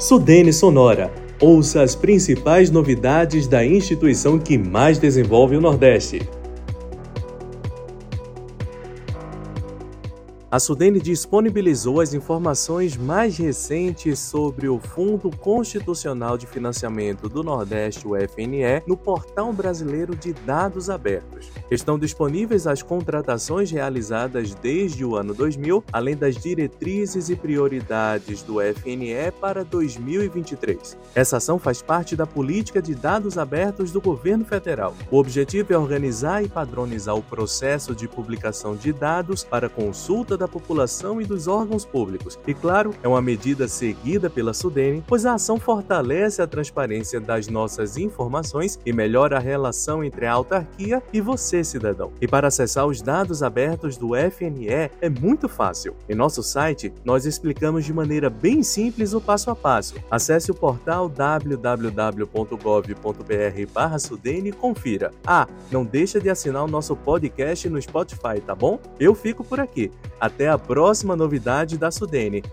Sudene Sonora. Ouça as principais novidades da instituição que mais desenvolve o Nordeste. A Sudene disponibilizou as informações mais recentes sobre o Fundo Constitucional de Financiamento do Nordeste, o FNE, no Portal Brasileiro de Dados Abertos. Estão disponíveis as contratações realizadas desde o ano 2000, além das diretrizes e prioridades do FNE para 2023. Essa ação faz parte da política de dados abertos do governo federal. O objetivo é organizar e padronizar o processo de publicação de dados para consulta da população e dos órgãos públicos. E claro, é uma medida seguida pela Sudene, pois a ação fortalece a transparência das nossas informações e melhora a relação entre a autarquia e você, cidadão. E para acessar os dados abertos do FNE é muito fácil. Em nosso site, nós explicamos de maneira bem simples o passo a passo. Acesse o portal www.gov.br/sudene e confira. Ah, não deixa de assinar o nosso podcast no Spotify, tá bom? Eu fico por aqui. Até a próxima novidade da Sudene.